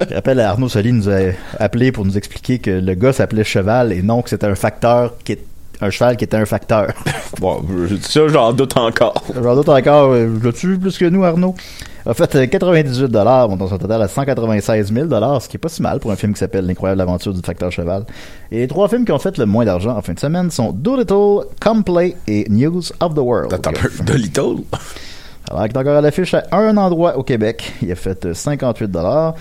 Je rappelle, Arnaud Soli nous a appelé pour nous expliquer que le gars s'appelait Cheval et non que c'était un facteur qui est un cheval qui était un facteur. Bon, je ça, j'en doute encore. J'en doute encore, euh, l'as-tu vu plus que nous, Arnaud? A fait euh, 98 dollars, montant son total à 196 000 ce qui est pas si mal pour un film qui s'appelle L'incroyable aventure du facteur cheval. Et les trois films qui ont fait le moins d'argent en fin de semaine sont Doolittle, Complay et News of the World. Attends un peu. De Little? Alors, il est encore à l'affiche à un endroit au Québec. Il a fait euh, 58 dollars,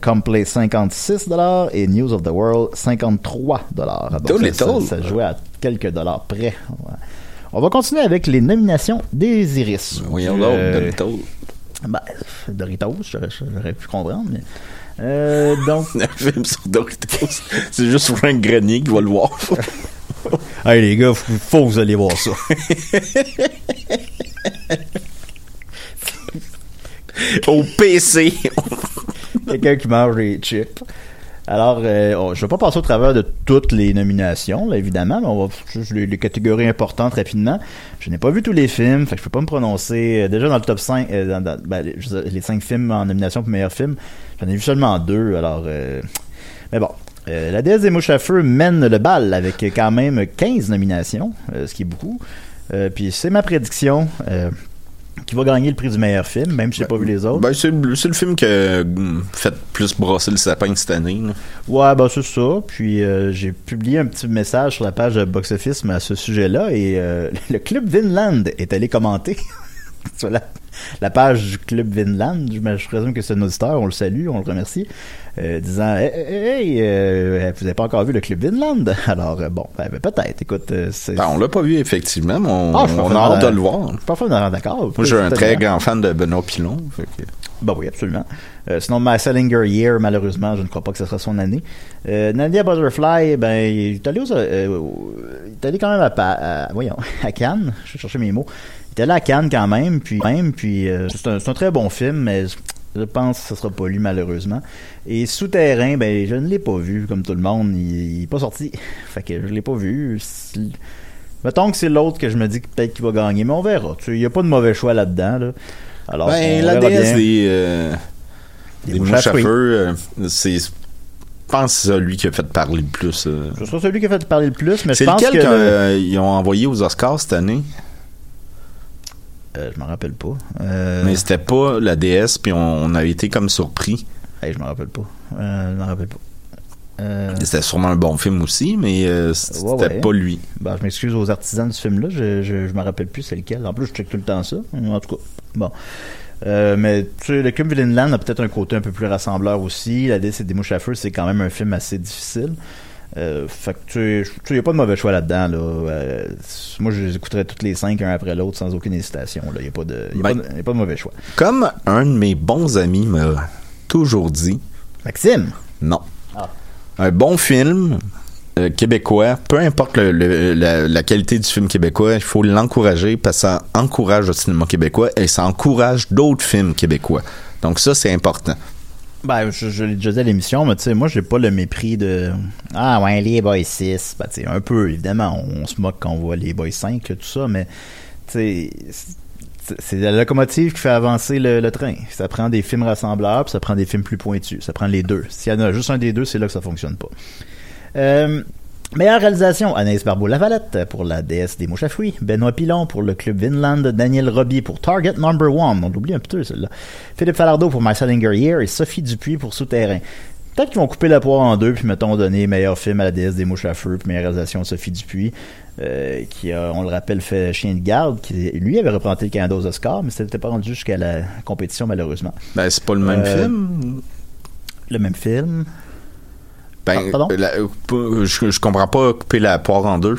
Complay 56 dollars et News of the World 53 dollars. Ça, ça, jouait à quelques dollars près. Ouais. On va continuer avec les nominations des Iris. Euh, Little. ben, Doritos, j'aurais j'aurais pu comprendre, mais... Euh, donc... Un film sur Doritos. C'est juste Frank Grenier qui va le voir. hey les gars, faut, faut que vous allez voir ça. Au PC. Quelqu'un qui mange des chips. Alors, euh, oh, je vais pas passer au travers de toutes les nominations, évidemment, mais on va juste les, catégories importantes rapidement. Je n'ai pas vu tous les films, fait que je peux pas me prononcer. Euh, Déjà dans le top 5, euh, ben, les, les 5 films en nomination pour meilleur film, j'en ai vu seulement deux, alors... mais bon. La déesse des mouches à feu mène le bal avec quand même 15 nominations, ce qui est beaucoup. Puis c'est ma prédiction qui va gagner le prix du meilleur film, même si j'ai pas vu les autres. Ben, c'est le c'est le film qui a hum, fait plus brasser le sapin cette année. là. Ouais, bah c'est ça. Puis euh, j'ai publié un petit message sur la page de Box Office à ce sujet-là et euh, le club Vinland est allé commenter. sur la, la page du Club Vinland. Je, je présume que c'est un auditeur, on le salue, on le remercie, euh, disant Hey, hey, hey, euh, vous n'avez pas encore vu le Club Vinland? Alors, euh, bon, ben, ben, peut-être. Écoute. Ben, on l'a pas vu, effectivement, mais on, Ah, on a hâte de le voir. Je suis parfaitement d'accord. Moi, je suis un très grand fan de Benoît Pilon. fait que- Ben oui, absolument. Euh, sinon, My Salinger Year, malheureusement, je ne crois pas que ce sera son année. Euh, Nadia Butterfly, ben, il est allé, aux- euh, il est allé quand même à, à- voyons, à Cannes. Je vais chercher mes mots. Il est allé à Cannes quand même, puis même, puis euh, c'est un, c'est un très bon film, mais je- pense que ce sera pas lui malheureusement. Et Souterrain, ben, je ne l'ai pas vu comme tout le monde. Il, il est pas sorti, fait que je l'ai pas vu. C'est- Mettons que c'est l'autre que je me dis que peut-être qu'il va gagner, mais on verra. Il n'y a pas de mauvais choix là-dedans. Là. Alors, ben, la déesse des, euh, Des des mouches mouches à feu, euh, c'est, je pense que c'est celui qui a fait parler le plus. euh. Ce sera celui qui a fait parler le plus, mais je C'est pense lequel que... le- qu'ils ont envoyé aux Oscars cette année? Euh, je m'en rappelle pas. Euh... Mais c'était pas la déesse, puis on, on a été comme surpris. hey, je m'en rappelle pas. Euh, je m'en rappelle pas. C'était sûrement un bon film aussi, mais euh, c'était Ouais, ouais. pas lui. ben, je m'excuse aux artisans de ce film-là. Je, je, je me rappelle plus c'est lequel. En plus, je check tout le temps ça. En tout cas, bon. Euh, mais tu sais, le Club Vinland a peut-être un côté un peu plus rassembleur aussi. La déesse des mouches à feu, c'est quand même un film assez difficile. Euh, fait que tu sais, il n'y a pas de mauvais choix là-dedans. Là. Euh, moi, je les écouterais toutes les cinq, un après l'autre, sans aucune hésitation. Il n'y a, pas de- y a, Ben- pas de- y a pas de mauvais choix. Comme un de mes bons amis m'a toujours dit, Maxime! non. Ah. Un bon film euh, québécois, peu importe le- le- la, la qualité du film québécois, il faut l'encourager parce que ça encourage le cinéma québécois et ça encourage d'autres films québécois. Donc ça, c'est important. Ben, je, je l'ai déjà dit à l'émission, mais tu sais, moi, j'ai pas le mépris de. Ah, ouais, les Boys 6. Ben, tu sais, un peu, évidemment, on, se moque quand on voit les Boys 5, là, tout ça, mais, tu sais, c'est la locomotive qui fait avancer le, le train. Ça prend des films rassembleurs, puis ça prend des films plus pointus. Ça prend les deux. S'il y en a juste un des deux, c'est là que ça fonctionne pas. Euh, meilleure réalisation, Anaïs Barbeau-Lavalette pour la déesse des mouches à fruits, Benoît Pilon pour le club Vinland, Daniel Roby pour Target Number One, on l'oublie un peu celle-là, Philippe Falardeau pour My Salinger Year et Sophie Dupuis pour Souterrain. Peut-être qu'ils vont couper la poire en deux, puis mettons donner meilleur film à la déesse des mouches à feu, puis meilleure réalisation à Sophie Dupuis, euh, qui a, on le rappelle, fait Chien de garde, qui lui avait représenté le Canada aux Oscars, mais c'était pas rendu jusqu'à la compétition malheureusement. Ben, c'est pas le même Euh, film. Le même film. Ben, Ah, pardon? la- euh, je, je comprends pas couper la poire en deux.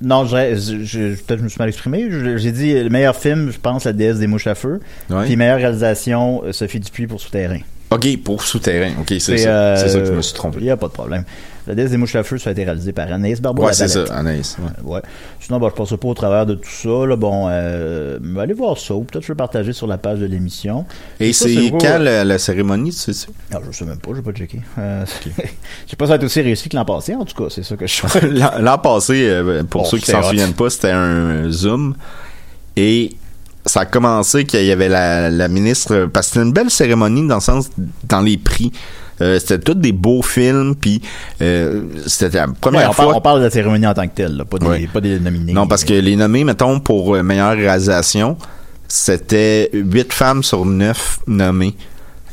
Non, je, je- je- peut-être que je me suis mal exprimé. J'ai dit le meilleur film, je pense, La déesse des mouches à feu. Ouais. Puis meilleure réalisation, euh, Sophie Dupuis pour Souterrain. Ok, pour souterrain. Ok, c'est ça. euh, C'est ça que je me suis trompé. Il n'y a pas de problème. La déesse des mouches à feu, ça a été réalisé par Anaïs Barbeau. Ouais, c'est ça, Anaïs. ouais. Ouais. Sinon, bon, je passe pas au travers de tout ça. Là. Bon, euh, mais allez voir ça. Peut-être que je vais partager sur la page de l'émission. Et c'est quand la, la cérémonie, tu sais? Ah, je sais même pas, je vais pas checker. Euh, je sais pas si ça va être aussi réussi que l'an passé, en tout cas, c'est ça que je L'an l'an passé, euh, pour Bon, ceux qui s'en souviennent pas, c'était un Zoom. Et ça a commencé qu'il y avait la, la ministre... Parce que c'était une belle cérémonie dans le sens... Dans les prix. Euh, c'était tous des beaux films, puis euh, c'était la première Ouais, on, fois... parle, on parle de la cérémonie en tant que telle, là, pas, des, Ouais. pas des nominés. Non, parce que les nommés, mettons, pour euh, meilleure réalisation, c'était huit femmes sur neuf nommées.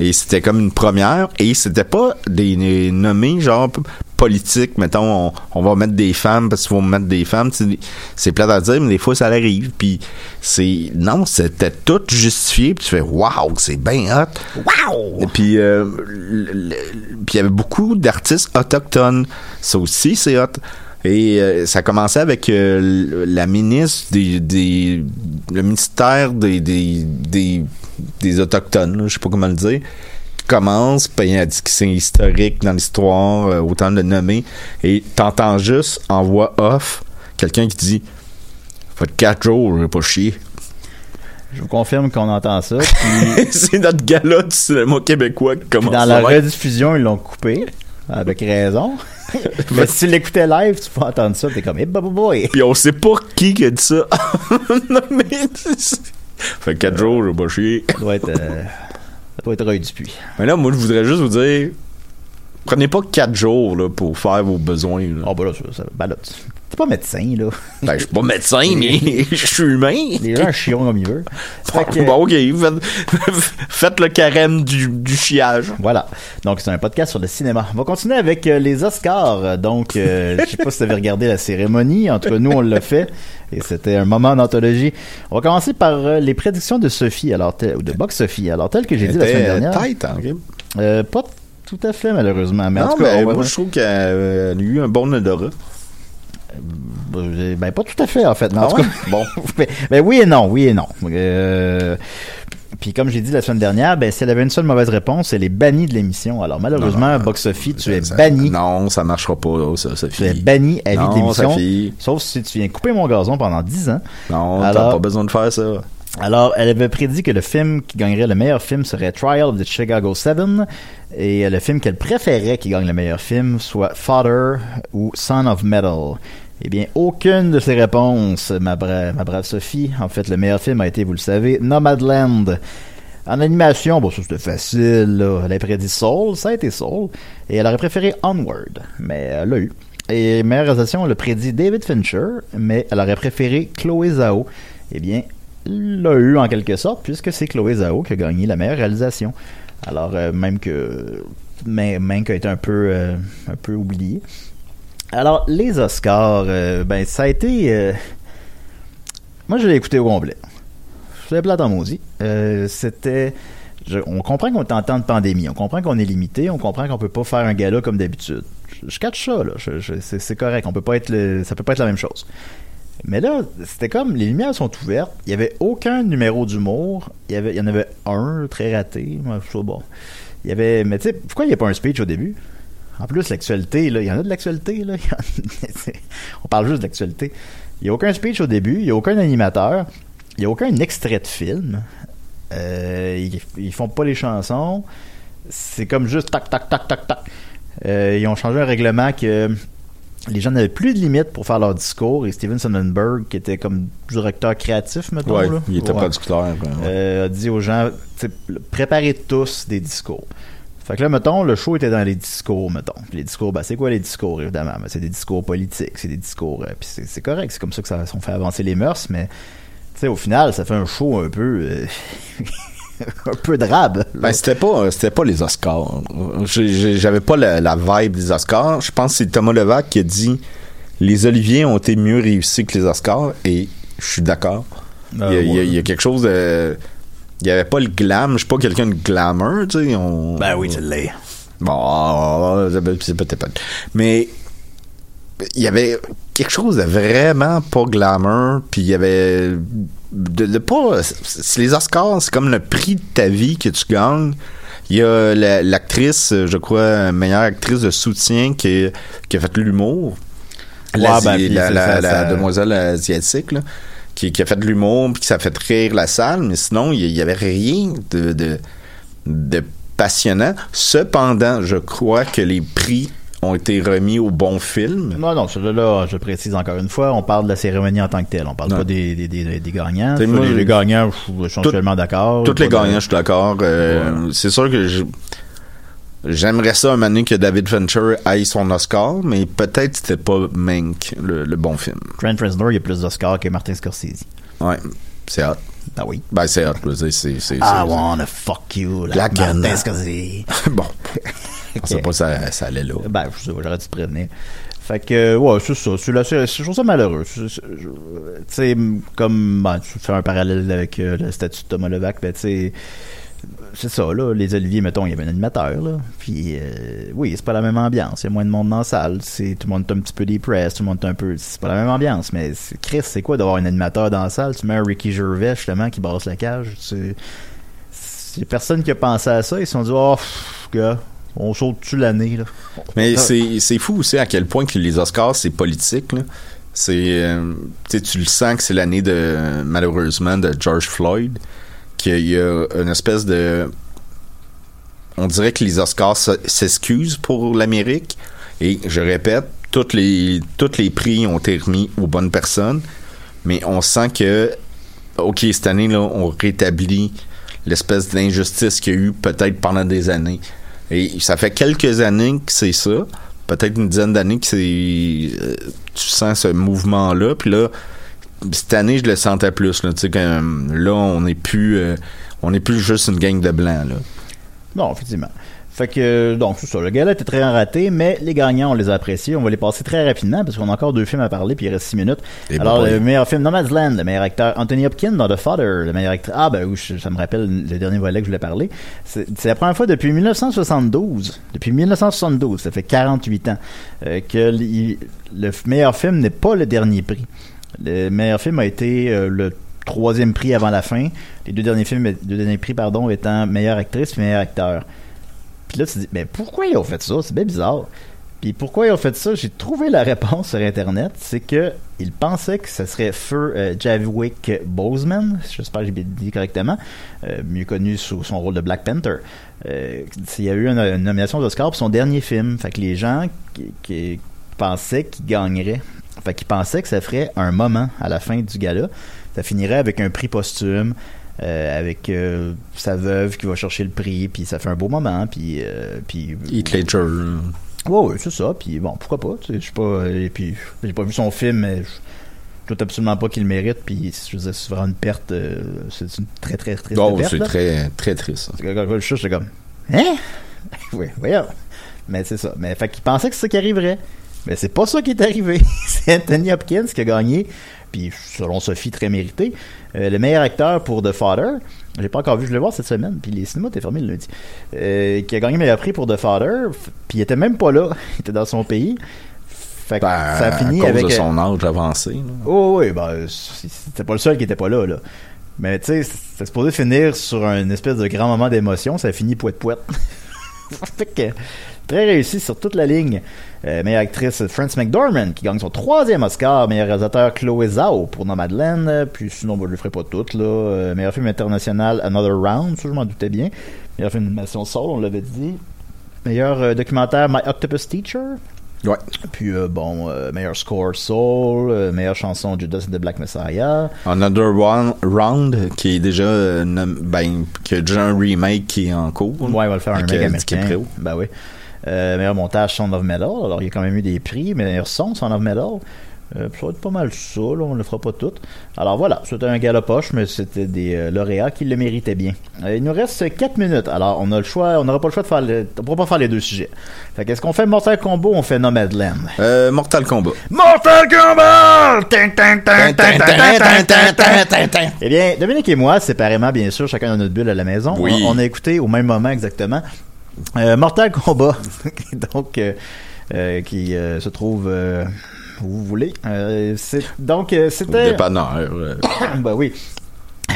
Et c'était comme une première. Et c'était pas des, des nommés genre p- politiques, mettons, on, on va mettre des femmes parce qu'il faut mettre des femmes. C'est plate à dire, mais des fois ça arrive. Puis c'est. Non, c'était tout justifié. Puis tu fais Waouh, c'est bien hot. Wow! Et puis euh, puis il y avait beaucoup d'artistes autochtones. Ça aussi, c'est hot. Et euh, ça commençait avec euh, la ministre des, des le ministère des des, des, des autochtones, je sais pas comment le dire, qui commence, puis que c'est historique dans l'histoire, euh, autant de le nommer, et t'entends juste en voix off quelqu'un qui dit fait quatre jours, j'ai pas chier. Je vous confirme qu'on entend ça. Puis, c'est notre gala du cinéma québécois qui puis commence. dans la rediffusion, ils l'ont coupé. Avec raison. Mais si tu l'écoutais live, tu peux entendre ça, t'es comme, hey, boy. Puis on sait pas qui qui a dit ça. Non, mais fait quatre jours, j'ai pas chier. Ça doit être, euh, ça doit être Roy Dupuis. Mais là, moi, je voudrais juste vous dire, prenez pas quatre jours là, pour faire vos besoins. là. Oh, bah là, ça, ça- tu T'es pas médecin, là. Ben, je suis pas médecin, mais je suis humain. Les gens chient comme ils veulent. Fait que- Bon, ok, faites, le carême du, du chiage. Voilà. Donc, c'est un podcast sur le cinéma. On va continuer avec euh, les Oscars. Euh, Donc, euh, je sais pas si tu avais regardé la cérémonie. Entre nous, on l'a fait. Et c'était un moment d'anthologie. On va commencer par euh, les prédictions de Sophie, alors tel- ou de Box Sophie. Alors, tel que j'ai dit la semaine Était dernière. tête, hein. Euh, pas tout à fait, malheureusement. Mais en non, tout cas, mais moi, je trouve qu'elle a eu un bon odorat. Euh, Ben, pas tout à fait, en fait. Mais en Ah tout ouais? cas, bon. ben, ben oui et non, oui et non. Euh, puis comme j'ai dit la semaine dernière, ben, si elle avait une seule mauvaise réponse, elle est bannie de l'émission. Alors malheureusement, Non, non, Box Sophie, tu es Ça- banni. Non, ça marchera pas, ça, Sophie. Tu es banni à vie de Non, l'émission. Sauf si tu viens couper mon gazon pendant 10 ans. Non, t'as pas besoin de faire ça. Alors, elle avait prédit que le film qui gagnerait le meilleur film serait Trial of the Chicago 7 et le film qu'elle préférait qui gagne le meilleur film soit Father ou Son of Metal. Eh bien, aucune de ces réponses, ma, bra- ma brave Sophie. En fait, le meilleur film a été, vous le savez, Nomadland. En animation, bon, ça c'était facile, là. Elle a prédit Soul, ça a été Soul. Et elle aurait préféré Onward, mais elle l'a eu. Et meilleure réalisation, elle a prédit David Fincher, mais elle aurait préféré Chloé Zhao. Eh bien, l'a eu en quelque sorte, puisque c'est Chloé Zhao qui a gagné la meilleure réalisation. Alors, euh, même que Mank a été un peu, euh, un peu oublié. Alors, les Oscars, euh, ben, ça a été. euh, Moi, je l'ai écouté au complet. C'est plate en maudit. Euh, C'était. je- on comprend qu'on est en temps de pandémie. On comprend qu'on est limité. On comprend qu'on peut pas faire un gala comme d'habitude. Je, je catch ça, là. Je- je- c'est correct. On peut pas être le- ça peut pas être la même chose. Mais là, c'était comme les lumières sont ouvertes. Il y avait aucun numéro d'humour. Il y en avait un très raté. Je. Il y avait, mais tu sais, pourquoi il n'y a pas un speech au début? En plus, l'actualité, il y en a de l'actualité là. On parle juste de l'actualité. Il n'y a aucun speech au début. Il n'y a aucun animateur. Il n'y a aucun extrait de film. Euh, ils, ils font pas les chansons. C'est comme juste tac tac tac tac tac. Euh, ils ont changé un règlement que les gens n'avaient plus de limites pour faire leur discours et Steven Sonnenberg, qui était comme directeur créatif, mettons, Ouais, là, il était Ouais. producteur. ouais. Euh, a dit aux gens, préparez tous des discours. Fait que là, mettons, le show était dans les discours, mettons. Puis les discours, ben, c'est quoi les discours, évidemment? Ben, c'est des discours politiques, c'est des discours... euh, puis c'est, correct, c'est comme ça que ça on fait avancer les mœurs, mais, tu sais, au final, ça fait un show un peu... euh, un peu drabe. Ben, c'était pas, c'était pas les Oscars. J'avais pas la, la vibe des Oscars. Je pense que c'est Thomas Levac qui a dit les Oliviers ont été mieux réussis que les Oscars et je suis d'accord. Ah, il, ouais. il y a quelque chose de. Il y avait pas le glam. Je suis pas quelqu'un de glamour, tu sais. On, Ben oui, tu l'es. Bon, ah, c'est peut-être pas. Mais il y avait quelque chose de vraiment pas glamour, puis il y avait de, de pas. C'est les Oscars, c'est comme le prix de ta vie que tu gagnes. Il y a la- l'actrice, je crois, meilleure actrice de soutien qui, qui a fait l'humour. Ouais, ben, la, la- demoiselle asiatique, là, qui, qui a fait de l'humour, puis qui ça a fait rire la salle, mais sinon, il y- il y avait rien de, de, de passionnant. Cependant, je crois que les prix ont été remis au bon film. Non, non, celui là, je précise encore une fois, on parle de la cérémonie en tant que telle. On parle pas des, des, des, des gagnants. Moi, les, gagnants, je suis essentiellement d'accord. Tous les de- gagnants, je suis d'accord. Euh, C'est sûr que je- j'aimerais ça un moment donné que David Fincher aille son Oscar, mais peut-être c'était pas Mank, le, le bon film. Trent Reznor, il y a plus d'Oscars que Martin Scorsese. Ouais, c'est hot. Ah oui. Ben, c'est hot, je c'est... c'est- I wanna fuck you, La like Martin gagne. Scorsese. bon. Je sais pas si ça, ça allait là. Ben, je sais pas, j'aurais dû te prévenir. Fait que, ouais, c'est ça. C'est la- c'est- je trouve ça malheureux. Tu sais, comme, ben, tu fais un parallèle avec euh, le statut de Thomas Levac, ben, tu sais, c'est ça, là. Les Oliviers, mettons, il y avait un animateur, là. Puis, euh, oui, c'est pas la même ambiance. Il y a moins de monde dans la salle. C'est, tout le monde est un petit peu depressed, tout le monde est un peu. C'est pas la même ambiance, mais Chris, c'est quoi d'avoir un animateur dans la salle? Tu mets un Ricky Gervais, justement, qui brasse la cage. C'est. Personne qui a pensé à ça. Ils se sont dit, oh, gars, on saute dessus l'année, là? Mais c'est fou aussi à quel point que les Oscars, c'est politique. là. C'est, euh, tu le sens que c'est l'année de, malheureusement, de George Floyd, qu'il y a une espèce de... On dirait que les Oscars s'excusent pour l'Amérique. Et je répète, toutes les, tous les prix ont été remis aux bonnes personnes. Mais on sent que, OK, cette année, là, on rétablit l'espèce d'injustice qu'il y a eu peut-être pendant des années. Et ça fait quelques années que c'est ça. peut-être une dizaine d'années que c'est euh, tu sens ce mouvement là puis là cette année je le sentais plus là quand là on n'est plus euh, on plus juste une gang de blancs là Non, effectivement. Fait que, donc, c'est ça. Le gala était très raté, mais les gagnants, on les a appréciés. On va les passer très rapidement parce qu'on a encore deux films à parler, puis il reste six minutes. Et Alors, bon, le meilleur film, Nomadland, le meilleur acteur, Anthony Hopkins dans The Father, le meilleur acteur. Ah, ben oui, ça me rappelle le dernier volet que je voulais parler. C'est la première fois depuis 1972. Depuis 1972, ça fait 48 ans, euh, que le meilleur film n'est pas le dernier prix. Le meilleur film a été euh, le troisième prix avant la fin. Les deux derniers films, deux derniers prix, pardon, étant meilleure actrice et meilleur acteur. Puis là, tu te dis, mais pourquoi ils ont fait ça? C'est bien bizarre. Puis pourquoi ils ont fait ça? J'ai trouvé la réponse sur Internet. C'est que ils pensaient que ce serait Feu euh, Javik Boseman, j'espère que j'ai bien dit correctement, euh, mieux connu sous son rôle de Black Panther. Euh, il y a eu une, nomination d'Oscar pour son dernier film. Fait que les gens qui, qui pensaient qu'il gagnerait. Fait qu'ils pensaient que ça ferait un moment à la fin du gala. Ça finirait avec un prix posthume. euh, avec euh, sa veuve qui va chercher le prix, puis ça fait un beau moment, puis euh, puis Heath Ledger là. Ouais, ouais, c'est ça. Puis bon, pourquoi pas. tu sais, Je suis pas. Et puis, j'ai pas vu son film, mais je doute absolument pas qu'il le mérite. Puis, je veux c'est vraiment une perte. euh, c'est une très, très triste oh perte. c'est très très triste Quand je vois le j'étais comme. Hein? oui, voyons. Mais c'est ça. Mais fait qu'il pensait que c'est ça qui arriverait. Mais c'est pas ça qui est arrivé. c'est Anthony Hopkins qui a gagné. Puis, selon Sophie, très mérité. euh, le meilleur acteur pour The Father. J'ai pas encore vu, je vais le voir cette semaine. Puis les cinémas étaient fermés le lundi. Euh, qui a gagné le meilleur prix pour The Father. Puis il était même pas là. Il était dans son pays. Fait que Ben, ça a fini à cause avec. de son âge avancé là. Oh oui, ben, c'était pas le seul qui était pas là, là. Mais tu sais, c'est supposé finir sur un espèce de grand moment d'émotion, ça a fini poète poète. fait que, très réussi sur toute la ligne. Euh, meilleure actrice Frances McDormand qui gagne son troisième Oscar, meilleur réalisateur Chloé Zhao pour Nomadland, euh, puis sinon bon, je le ferai pas toutes là. Euh, meilleur film international Another Round, ça je m'en doutais bien. Meilleur film d'animation Soul, on l'avait dit. Meilleur euh, documentaire My Octopus Teacher. Ouais. Puis euh, bon, euh, meilleur score Soul, euh, meilleure chanson Judas and the Black Messiah. Another One- Round qui est déjà ben qui a déjà un remake qui est en cours Ouais, il va le faire un euh, américain. DiCaprio. Ben oui. Euh, meilleur montage Sound of Metal. Alors, il y a quand même eu des prix. Meilleur son Sound of Metal. Euh, ça va être pas mal ça, là, on le fera pas tout. Alors voilà, c'était un galopoche, mais c'était des euh, lauréats qui le méritaient bien. Euh, il nous reste 4 minutes, alors on a le choix, on n'aura pas le choix de faire, le, on pourra pas faire les deux sujets. Fait qu'est-ce qu'on fait? Mortal Kombat ou on fait Nomadland? Euh, Mortal Kombat Mortal Kombat! Eh bien, Dominique et moi, séparément, bien sûr, chacun dans notre bulle à la maison, Oui. on, on a écouté au même moment exactement euh, Mortal Kombat, donc euh, euh, qui euh, se trouve où vous voulez. C'est donc c'était. dépanneur ben oui.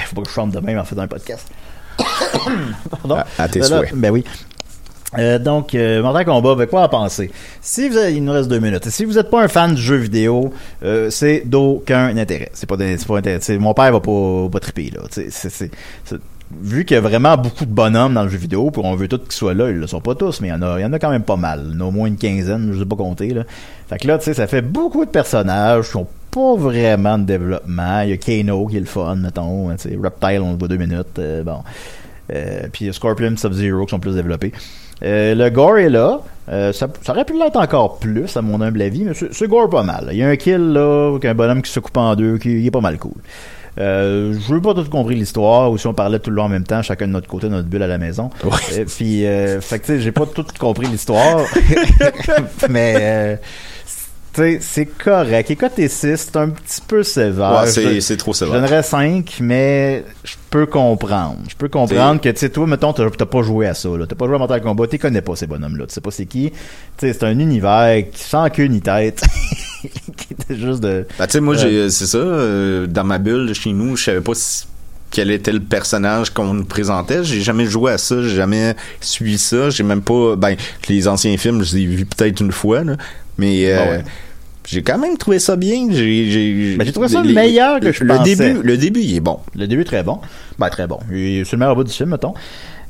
Faut pas que je chante de même en faisant un podcast. Pardon. à, à tes Ben là, Ben oui. Euh, donc, euh, Mortal Kombat, ben quoi en penser? Si vous avez, il nous reste deux minutes. Si vous n'êtes pas un fan du jeu vidéo, euh, c'est d'aucun intérêt. C'est pas, de- pas intérêt. Mon père va pas, va pas triper, là. C'est- vu qu'il y a vraiment beaucoup de bonhommes dans le jeu vidéo, on veut tous qu'ils soient là, ils le sont pas tous, mais il y en a, y en a quand même pas mal. Il y en a au moins une quinzaine, je sais pas compter, là. Fait que là, tu sais, ça fait beaucoup de personnages qui ont pas vraiment de développement. Il y a Kano qui est le fun, mettons. Sais, Reptile, on le voit deux minutes. euh, bon. Euh, puis Scorpion, Sub-Zero qui sont plus développés. Euh, le gore est là. Euh, ça, aurait pu l'être encore plus, à mon humble avis, mais c'est gore pas mal. Il y a un kill là, avec un bonhomme qui se coupe en deux, qui il est pas mal cool. Euh, je veux pas tout compris l'histoire, ou si on parlait tout le long en même temps, chacun de notre côté, notre bulle à la maison. Euh, puis, euh, fait que tu sais, j'ai pas tout compris l'histoire, mais euh, c'est correct. Et côté 6, c'est un petit peu sévère. ouais c'est Je- trop je sévère donnerais 5, mais je peux comprendre. Je peux comprendre que, tu sais, toi, mettons, t'as pas joué à ça, là. T'as pas joué à Mortal Kombat, tu connais pas ces bonhommes-là. Tu sais pas c'est qui. Tu sais, c'est un univers qui sans queue ni tête. qui était juste de. Ben, tu sais, moi, Euh, j'ai, c'est ça, euh, dans ma bulle, chez nous, je savais pas si- quel était le personnage qu'on nous présentait. J'ai jamais joué à ça, j'ai jamais suivi ça. J'ai même pas, ben, les anciens films, je les ai vus peut-être une fois, là. Mais, euh, Ah ouais. j'ai quand même trouvé ça bien. J'ai, j'ai, Ben, j'ai trouvé ça meilleur que je le pensais. début, le début, il est bon. Le début est très bon. Ben, très bon. C'est le meilleur bout du film, mettons.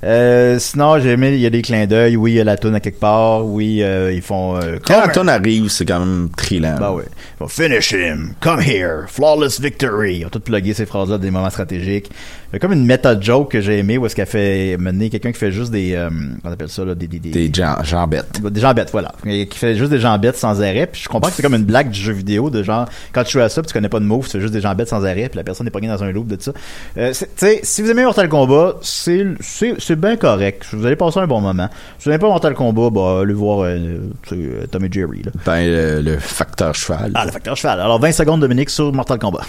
Euh, sinon, j'ai aimé, il y a des clins d'œil. Oui, il y a la toune à quelque part. Oui, euh, ils font. euh, Quand la tonne arrive, c'est quand même trillant. bah oui. Ils font Finish him. Come here. Flawless victory. Ils ont tout plugué ces phrases-là des moments stratégiques. Il y a comme une méta joke que j'ai aimé où est-ce qu'elle fait mener quelqu'un qui fait juste des, euh, on appelle ça là, des, des, des, Des gens, gens bêtes. des gens bêtes, voilà. Qui fait juste des gens bêtes sans arrêt. Puis je comprends que c'est comme une blague du jeu vidéo de genre, quand tu joues à ça, puis tu connais pas de move, tu fais juste des gens bêtes sans arrêt, puis la personne est pognée dans un loop de ça. Euh, tu sais, si vous aimez Mortal Kombat, c'est, c'est, c'est bien correct. Vous allez passer un bon moment. Si vous n'aimez pas Mortal Kombat, bah, allez voir, euh, euh, Tom et Jerry, là. Ben, euh, le facteur cheval. Ah, le facteur cheval. Alors, 20 secondes, Dominique, sur Mortal Kombat.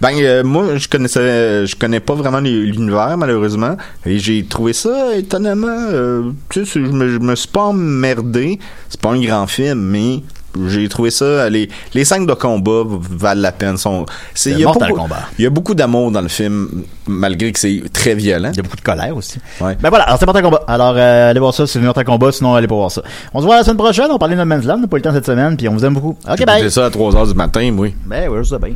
Ben euh, moi je connaissais je connais pas vraiment l'univers malheureusement et j'ai trouvé ça étonnamment euh, tu sais je me, je me suis pas emmerdé c'est pas un grand film mais j'ai trouvé ça les les scènes de combat valent la peine sont c'est il y a beaucoup- il y a beaucoup d'amour dans le film malgré que c'est très violent Il y a beaucoup de colère aussi. Ouais. Ben voilà, alors c'est Mortal Kombat. Alors, euh, allez voir ça, c'est Mortal Kombat, sinon allez pas voir ça. On se voit la semaine prochaine, on parlait de No Man's Land, on n'a pas eu le temps cette semaine, puis on vous aime beaucoup. Ok, bye! écouté ça à 3 heures du matin oui Ben, ouais, je sais bien.